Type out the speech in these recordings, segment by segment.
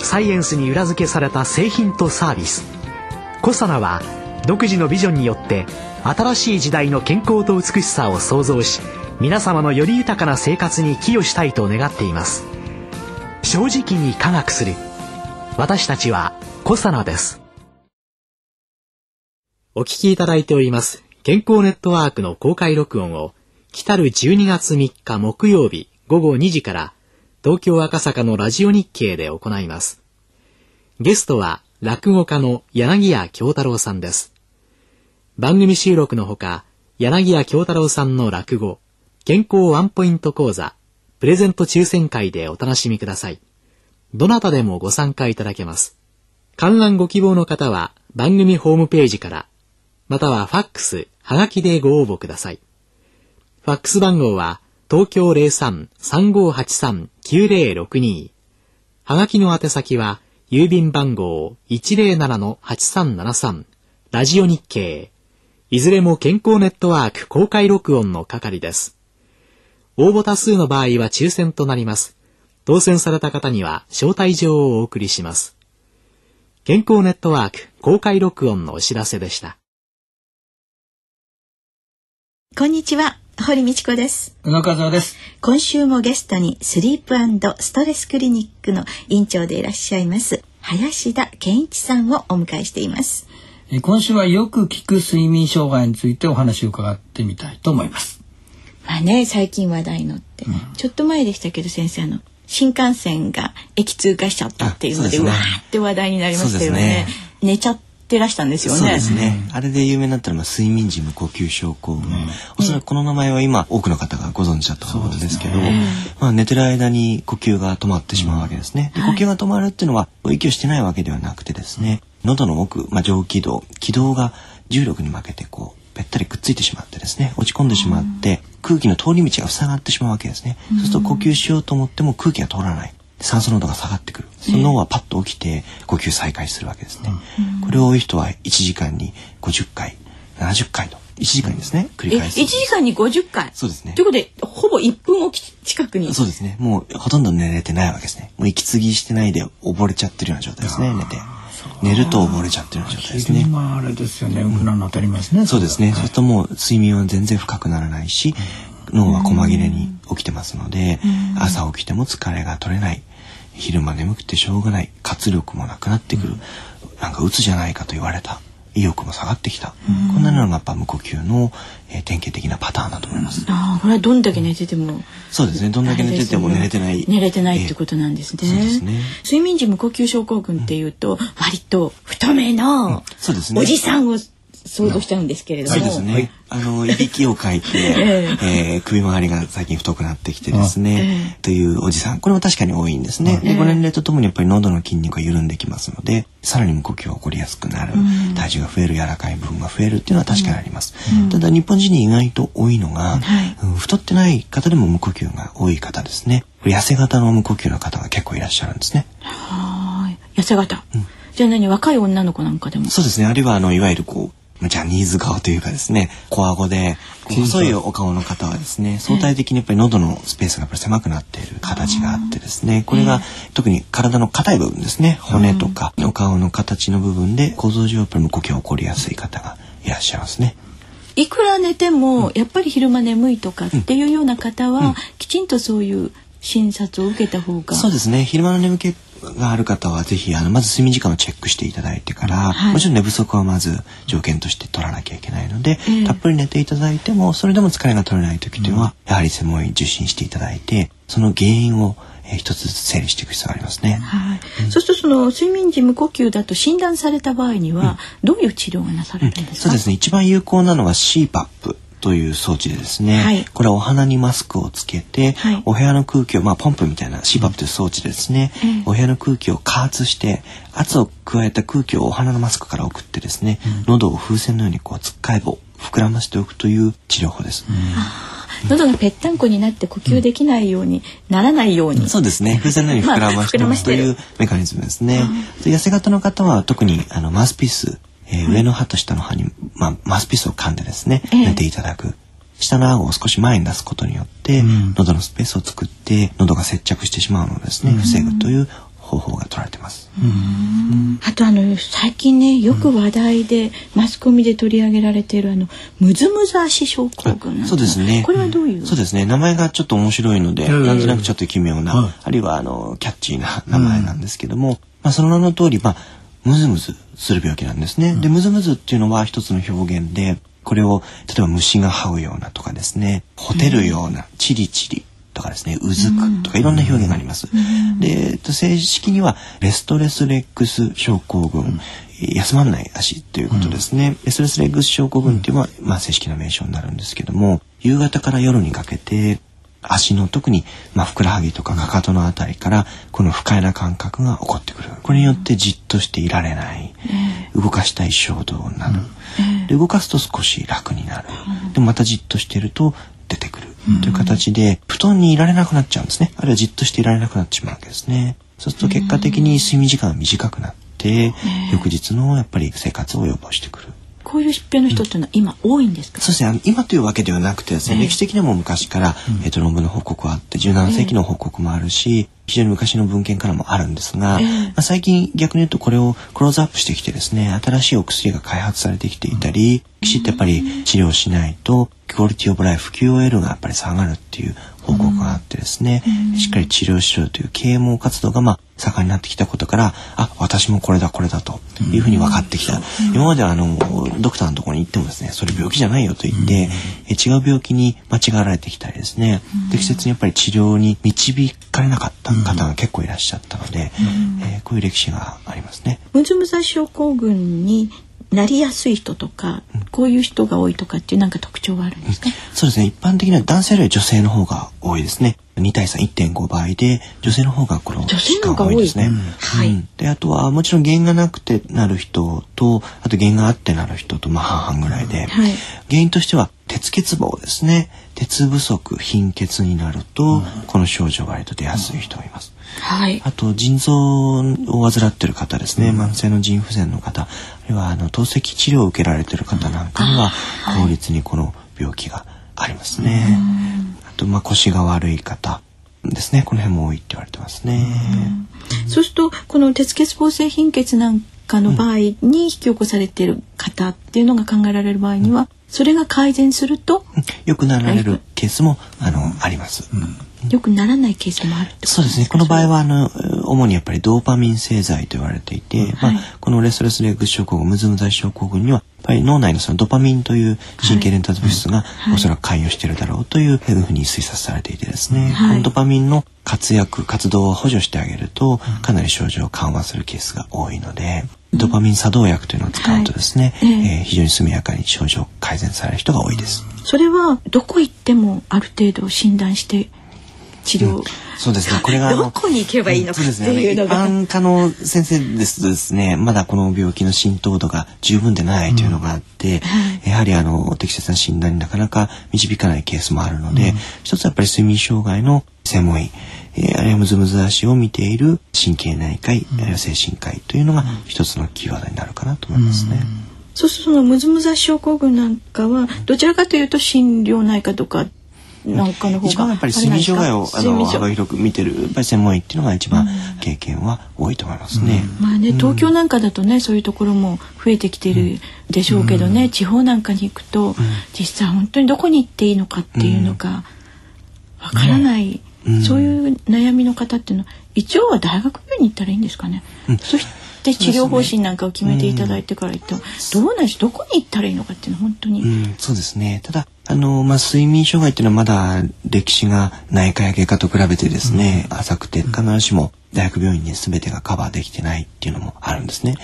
サイエンスに裏付けされた製品とサービス。コサナは独自のビジョンによって新しい時代の健康と美しさを創造し皆様のより豊かな生活に寄与したいと願っています。正直に科学する。私たちはコサナです。お聞きいただいております健康ネットワークの公開録音を来る12月3日木曜日午後2時から東京赤坂のラジオ日経で行います。ゲストは落語家の柳家京太郎さんです。番組収録のほか、柳家京太郎さんの落語、健康ワンポイント講座、プレゼント抽選会でお楽しみください。どなたでもご参加いただけます。観覧ご希望の方は番組ホームページから、またはファックス、はがきでご応募ください。ファックス番号は東京03-3583-9062はがきの宛先は郵便番号107-8373ラジオ日経いずれも健康ネットワーク公開録音の係です。応募多数の場合は抽選となります。当選された方には招待状をお送りします。健康ネットワーク公開録音のお知らせでした。こんにちは。堀道子です。宇野和夫です。今週もゲストにスリープストレスクリニックの院長でいらっしゃいます林田健一さんをお迎えしています。今週はよく聞く睡眠障害についてお話を伺ってみたいと思います。まあね、最近話題のって、うん、ちょっと前でしたけど先生あの新幹線が駅通過しちゃったっていうのでう、ね、わーって話題になりましたよね。ね寝ちゃってらしたんですよね。そうですね。あれで有名になったのは睡眠時無呼吸症候群。おそらくこの名前は今多くの方がご存知だと思うんですけど、まあ寝てる間に呼吸が止まってしまうわけですね。で呼吸が止まるっていうのは息をしてないわけではなくてですね、喉の奥、まあ、上気道、気道が重力に負けてこうべったりくっついてしまってですね落ち込んでしまって空気の通り道が塞がってしまうわけですね、そうすると呼吸しようと思っても空気が通らない酸素濃度が下がってくる。その脳はパッと起きて呼吸再開するわけですね。これを多い人は1時間に50回、70回と。1時間にですね、繰り返す。1時間に50回？そうですね。ということで、ほぼ1分おき近くに。そうですね。もうほとんど寝れてないわけですね。もう息継ぎしてないで溺れちゃってるような状態ですね、寝て。寝ると溺れちゃってるような状態ですね。あれですよね、ウクラに当たりますね。そうですね。そうするともう睡眠は全然深くならないし、脳は細切れに起きてますので、朝起きても疲れが取れない。昼間眠くてしょうがない。活力もなくなってくる、うん、なんか鬱じゃないかと言われた。意欲も下がってきた、うん、こんなのがやっぱ無呼吸の、えー、典型的なパターンだと思います。あこれはどんだけ寝ててもそうですね。どんだけ寝てても寝れてない、寝れてないってことなんですね。えー、そうですね。睡眠時無呼吸症候群っていうと、割と太めのおじさんを想像しちゃうんですけれども。そうですね。あの、いびきをかいて、えー、首周りが最近太くなってきてですね、というおじさん。これも確かに多いんですね。で、ご年齢とともにやっぱり喉の筋肉が緩んできますので、さらに無呼吸が起こりやすくなる、体重が増える、柔らかい部分が増えるっていうのは確かにあります。ただ、日本人に意外と多いのが、太ってない方でも無呼吸が多い方ですね。痩せ型の無呼吸の方が結構いらっしゃるんですね。はい。痩せ型。うんじゃあ何若い女の子なんかでも？そうですねあるいはあのいわゆるこうジャニーズ顔というかですね、小顎で、細いお顔の方はですね、相対的にやっぱり喉のスペースがやっぱり狭くなっている形があってですね、これが特に体の硬い部分ですね、骨とかお顔の形の部分で構造上やっぱり無呼吸が起こりやすい方がいらっしゃいますね。いくら寝ても、やっぱり昼間眠いとかっていうような方は、きちんとそういう診察を受けた方が。そうですね。昼間の眠気がある方はぜひあのまず睡眠時間をチェックしていただいてから、はい、もちろん寝不足はまず条件として取らなきゃいけないので、えー、たっぷり寝ていただいてもそれでも疲れが取れない時というのは、うん、やはり専門医受診していただいてその原因をえー、一つずつ整理していく必要がありますね。はい。うん、そうするとその睡眠時無呼吸だと診断された場合には、どういう治療がなされるんですか？そうですね。一番有効なのは CPAP という装置でですね、はい。これはお鼻にマスクをつけて、はい。お部屋の空気を、まあ、ポンプみたいな CPAP という装置でですね、ええお部屋の空気を加圧して圧を加えた空気をお鼻のマスクから送ってですね、喉を風船のようにこうつっかえ棒膨らませておくという治療法です。喉がぺったんこになって呼吸できないようにならないように、そうですね。風船のように膨らましておくというメカニズムですね。で痩せ型の方は特にあのマウスピース、えー上の歯と下の歯に、まあ、マウスピースを噛んでですね、ええ。寝ていただく。下の顎を少し前に出すことによって、喉のスペースを作って喉が接着してしまうのをですね、防ぐという方法が取られています。あとあの最近ねよく話題で、マスコミで取り上げられているあのムズムズ足症候群そうですね。これはどういう、そうですね。名前がちょっと面白いので、うんなんとなくちょっと奇妙な、はい。あるいはあのキャッチーな名前なんですけども、まあその名の通り、まあムズムズする病気なんですね。で、ムズムズっていうのは一つの表現で、これを例えば虫が這うようなとかですね、ほてるような、チリチリとかですね、うずくとかいろんな表現があります。で、えっと正式にはレストレスレックス症候群、休まんない足ということですね。レストレスレックス症候群っていうのは、まあ正式な名称になるんですけども、夕方から夜にかけて、足の特に、まあ、ふくらはぎとかかかとのあたりからこの不快な感覚が起こってくる。これによってじっとしていられない、動かしたい衝動になる、で動かすと少し楽になる、でもまたじっとしていると出てくる、という形で布団にいられなくなっちゃうんですね。あるいはじっとしていられなくなってしまうわけですね。そうすると結果的に睡眠時間が短くなって、翌日のやっぱり生活を予防してくるこういう疾病の人っていうのは今多いんですか、そうですね。今というわけではなくてですね、歴史的にはもう昔から、えっと論文の報告はあって17世紀の報告もあるし、非常に昔の文献からもあるんですが、ええ。まあ、最近逆に言うとこれをクローズアップしてきてですね新しいお薬が開発されてきていたり、きちっとやっぱり治療しないとクオリティオブライフ QOL がやっぱり下がるっていう報告があってですね、しっかり治療しろという啓蒙活動がまあ盛んになってきたことからあ私もこれだこれだというふうに分かってきた、今まではあのドクターのところに行ってもですねそれ病気じゃないよと言って、え違う病気に間違われてきたりですね、適切にやっぱり治療に導かれなかった方が結構いらっしゃったので、えーこういう歴史がありますね。ムズムズ症候群になりやすい人とか、こういう人が多いとかっていうなんか特徴はあるんですか、そうですね。一般的には男性より女性の方が多いですね。2対3、1.5倍で、女性の方がこの女性疾の方が多いですね。うんはいうんで、あとはもちろん原因がなくてなる人と、あと原因があってなる人と、まあ半々ぐらいで、はい原因としては鉄欠乏ですね。鉄不足、貧血になると、この症状が割と出やすい人がいます。はい。あと腎臓を患っている方ですね、慢性の腎不全の方。あるいはあの透析治療を受けられている方なんかには効率にこの病気がありますね。あとまあ腰が悪い方ですね。この辺も多いって言われてますね。そうするとこの鉄欠乏性貧血なんかの場合に引き起こされている方っていうのが考えられる場合には、それが改善するとよくなられるケースもあのあります。よくならないケースもあるそうですね。この場合はあの主にやっぱりドーパミン製剤と言われていて、はい。まあこのレストレスレッグス症候群、ムズムズ症候群にはやっぱり脳内のそのドパミンという神経伝達物質がい。おそらく関与しているだろうというふうに推察されていてですね、はい。このドパミンの活躍活動を補助してあげるとかなり症状を緩和するケースが多いので、ドパミン作動薬というのを使うとですね、はい。ええ。えー非常に速やかに症状改善される人が多いです。それはどこ行ってもある程度診断して治療、そうですね。これがどこに行けばいいのかうですね。いうのが、あの一般科の先生ですとですね、まだこの病気の浸透度が十分でないというのがあって、やはりあの適切な診断になかなか導かないケースもあるので、一つはやっぱり睡眠障害の専門医、えーあるいはムズムズ足を見ている神経内科医、あるいは精神科医というのが一つのキーワードになるかなと思いますね。そうするとそのムズムズ症候群なんかはどちらかというと心療内科とかなんかの方が一番やっぱり睡眠障害をあの幅広く見てるやっぱり専門医っていうのが一番経験は多いと思いますね。まあね、東京なんかだとねそういうところも増えてきているでしょうけどね、地方なんかに行くと、実際本当にどこに行っていいのかっていうのがわからない、うん。そういう悩みの方っていうのは一応は大学病院に行ったらいいんですかね？うん。そして治療方針なんかを決めていただいてから行っても、どうなんでしどこに行ったらいいのかっていうのは本当に、うん、そうですね。ただ、あの、まあ、睡眠障害っていうのはまだ歴史が内科や外科と比べてですね、浅くて必ずしも大学病院に全てがカバーできてないっていうのもあるんですね。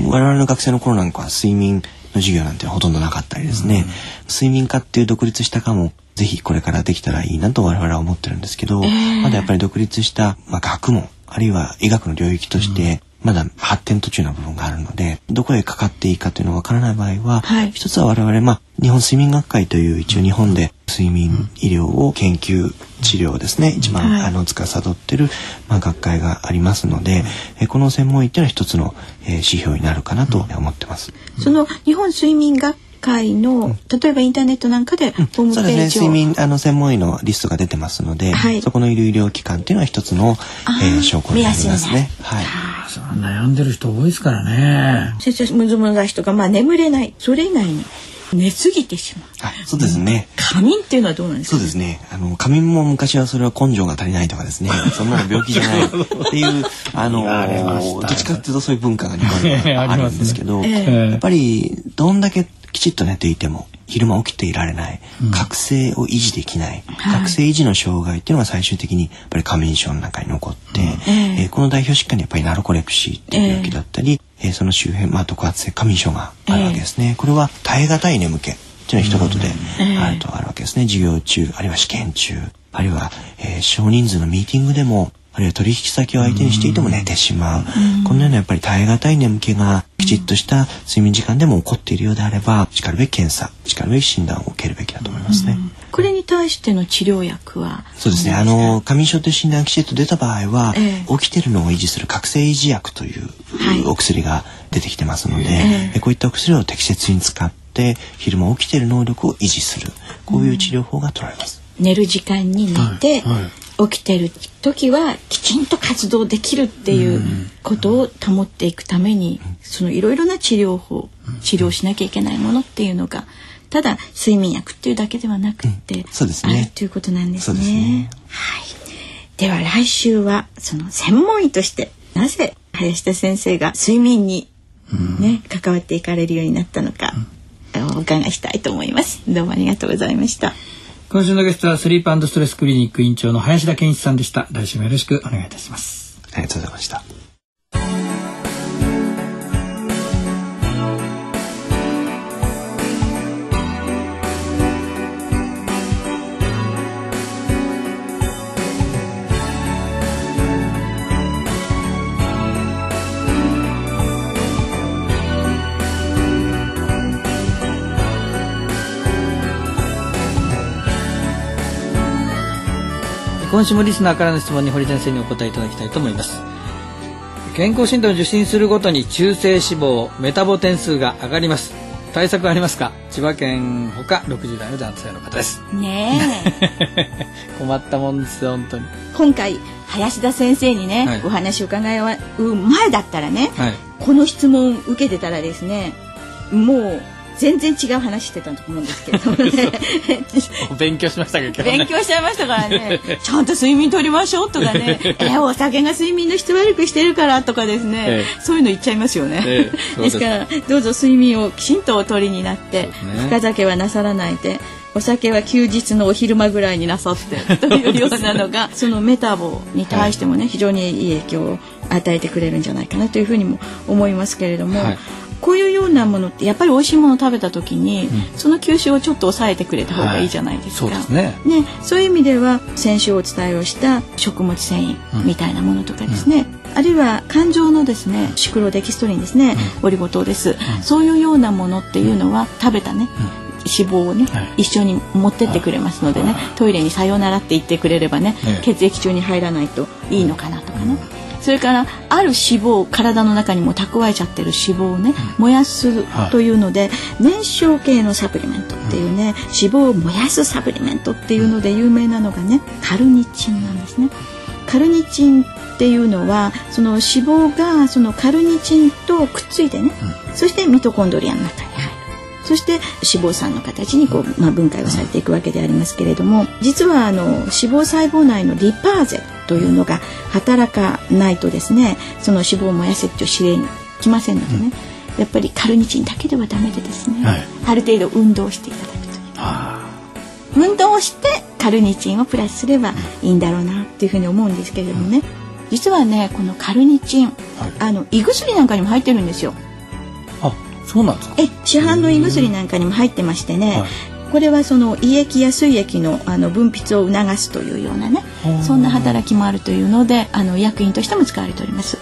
うん我々の学生の頃なんかは睡眠の授業なんてほとんどなかったりですね、睡眠科っていう独立した科もぜひこれからできたらいいなと我々は思ってるん。ですけど、まだやっぱり独立した、まあ、学問あるいは医学の領域として、まだ発展途中の部分があるのでどこへかかっていいかというのがわからない場合は、はい、一つは我々、まあ、日本睡眠学会という一応日本で睡眠医療を研究治療ですね。一番、はい、あの司ってる、まあ、学会がありますので、えこの専門医っていうのは一つの、えー、指標になるかなと思ってます。その日本睡眠学会の、例えばインターネットなんかでホームページを、うん、そうですね。睡眠あの専門医のリストが出てますので、はい、そこの医療機関っていうのは一つの、えー、証拠になりますね。はい悩んでる人多いですからね。先生むずむず人がまあ眠れないそれ以外に寝すぎてしまう。あ、そうですね。仮眠っていうのはどうなんですか、そうですね。あの仮眠も昔はそれは根性が足りないとかですね。そんなの病気じゃないっていうあのどっちかっていうとそういう文化が日本にはあるんですけど、ね、やっぱりどんだけきちっと寝ていても昼間起きていられない、覚醒を維持できない、覚醒維持の障害っていうのが最終的にやっぱり仮眠症の中に残って、えー、この代表疾患にやっぱりナルコレプシーっていう病気だったり、えー、その周辺、まあ、特発性仮眠症があるわけですね。これは耐え難い眠気っていうのは一言であるとあるわけですね。授業中、あるいは試験中、あるいは、えー、少人数のミーティングでもあるいは取引先を相手にしていても寝てしまう。このようなやっぱり耐え難い眠気がきちっとした睡眠時間でも起こっているようであれば、しかるべき検査、しかるべき診断を受けるべきだと思いますね。これに対しての治療薬は？そうですね。あの、過眠症という診断がきちっと出た場合は、えー、起きてるのを維持する覚醒維持薬というお薬が出てきてますので、えー、こういったお薬を適切に使って昼間起きてる能力を維持する。こういう治療法が取られます。寝る時間に寝て、はいはい起きてる時はきちんと活動できるっていうことを保っていくためにそのいろいろな治療法治療しなきゃいけないものっていうのがただ睡眠薬っていうだけではなくて、うんあるということなんですね。ねはい。では来週はその専門医としてなぜ林田先生が睡眠にね、うん、関わっていかれるようになったのか、お伺いしたいと思います。どうもありがとうございました。今週のゲストはスリープストレスクリニック院長の林田健一さんでした。来週もよろしくお願いいたします。ありがとうございました。今週もリスナーからの質問に堀先生にお答えいただきたいと思います。健康診断を受診するごとに中性脂肪メタボ点数が上がります。対策ありますか？千葉県ほか60代の男性の方です。ね 困ったもんですよ本当に。今回林田先生にね、はい、お話を伺う前だったらね、はい、この質問受けてたらですねもう全然違う話してたと思うんですけど、ね、勉強しましたけど、ね、勉強しちゃいましたからね。ちゃんと睡眠とりましょうとかね。えお酒が睡眠の質悪くしてるからとかですね、ええ、そういうの言っちゃいますよね、え、です。からどうぞ睡眠をきちんとおとりになって、ね、深酒はなさらないでお酒は休日のお昼間ぐらいになさって というようなのがそのメタボに対してもね、非常にいい影響を与えてくれるんじゃないかなというふうにも思いますけれども。はいこういうようなものってやっぱり美味しいものを食べた時に、うん、その吸収をちょっと抑えてくれた方がいいじゃないですか。はい、そうね。ねそういう意味では先週お伝えをした食物繊維みたいなものとかですね、うん、あるいは肝臓のですねシクロデキストリンですね、オリゴ糖です、そういうようなものっていうのは食べたね、脂肪をね、はい、一緒に持ってってくれますのでねトイレにさよならって言ってくれればね、血液中に入らないといいのかなとかね。それからある脂肪体の中にも蓄えちゃってる脂肪をね、燃やすというので、燃焼系のサプリメントっていうね、脂肪を燃やすサプリメントっていうので有名なのがねカルニチンなんですね。カルニチンっていうのはその脂肪がそのカルニチンとくっついてね、そしてミトコンドリアの中に入る。そして脂肪酸の形にこう、まあ、分解をされていくわけでありますけれども実はあの脂肪細胞内のリパーゼというのが働かないとですねその脂肪を燃やせっていう指令に来ませんのでね、うん、やっぱりカルニチンだけではダメでですね、はい、ある程度運動していただくと。いう。運動をしてカルニチンをプラスすればいいんだろうなっていうふうに思うんですけれどもね、うん、実はねこのカルニチン、はい、あの胃薬なんかにも入ってるんですよ。そうなんですか？え市販の胃薬なんかにも入ってましてね、はい。これはその胃液や膵液のあの分泌を促すというようなね。そんな働きもあるというのであの薬品としても使われております。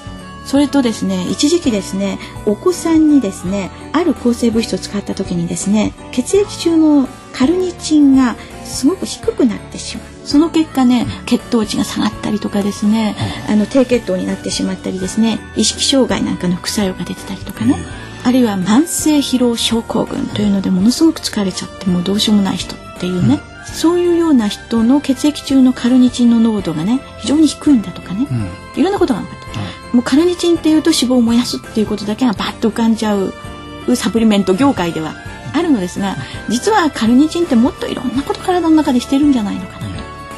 それとですね一時期ですねお子さんにですねある抗生物質を使った時にですね血液中のカルニチンがすごく低くなってしまう。その結果ね血糖値が下がったりとかですね、あの低血糖になってしまったりですね意識障害なんかの副作用が出てたりとかね、あるいは慢性疲労症候群というのでものすごく疲れちゃってもうどうしようもない人っていうね、うん、そういうような人の血液中のカルニチンの濃度がね非常に低いんだとかね、うん、いろんなことが分かった、うん、もうカルニチンっていうと脂肪を燃やすっていうことだけがバッと浮かんじゃうサプリメント業界ではあるのですが実はカルニチンってもっといろんなこと体の中でしてるんじゃないのかな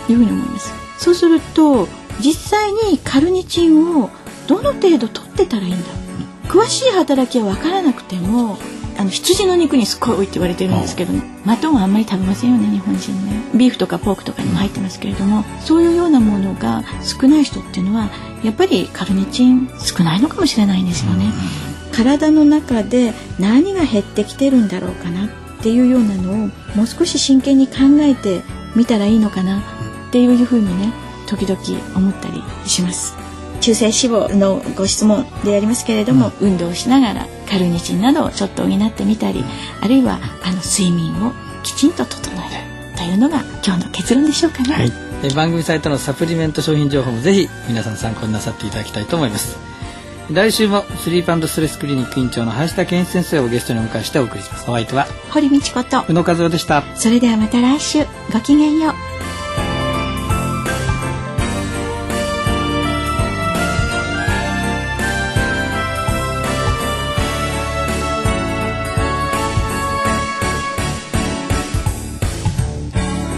というふうに思います。そうすると実際にカルニチンをどの程度取ってたらいいんだ詳しい働きは分からなくてもあの羊の肉にすっごい多いって言われてるんですけどね。マトンはあんまり食べませんよね日本人ね。ビーフとかポークとかにも入ってますけれどもそういうようなものが少ない人っていうのはやっぱりカルニチン少ないのかもしれないんですよね。体の中で何が減ってきてるんだろうかなっていうようなのをもう少し真剣に考えてみたらいいのかなっていうふうにね時々思ったりします。中性脂肪のご質問でありますけれども、うん、運動しながらカルニチンなどをちょっと補ってみたり、あるいはあの睡眠をきちんと整えるというのが今日の結論でしょうかね。はい、え番組サイトのサプリメント商品情報もぜひ皆さん参考になさっていただきたいと思います。来週もスリープストレスクリニック院長の林田健一先生をゲストにお迎えしてお送りします。お相手は堀道子と宇野和夫でした。それではまた来週ごきげんよう。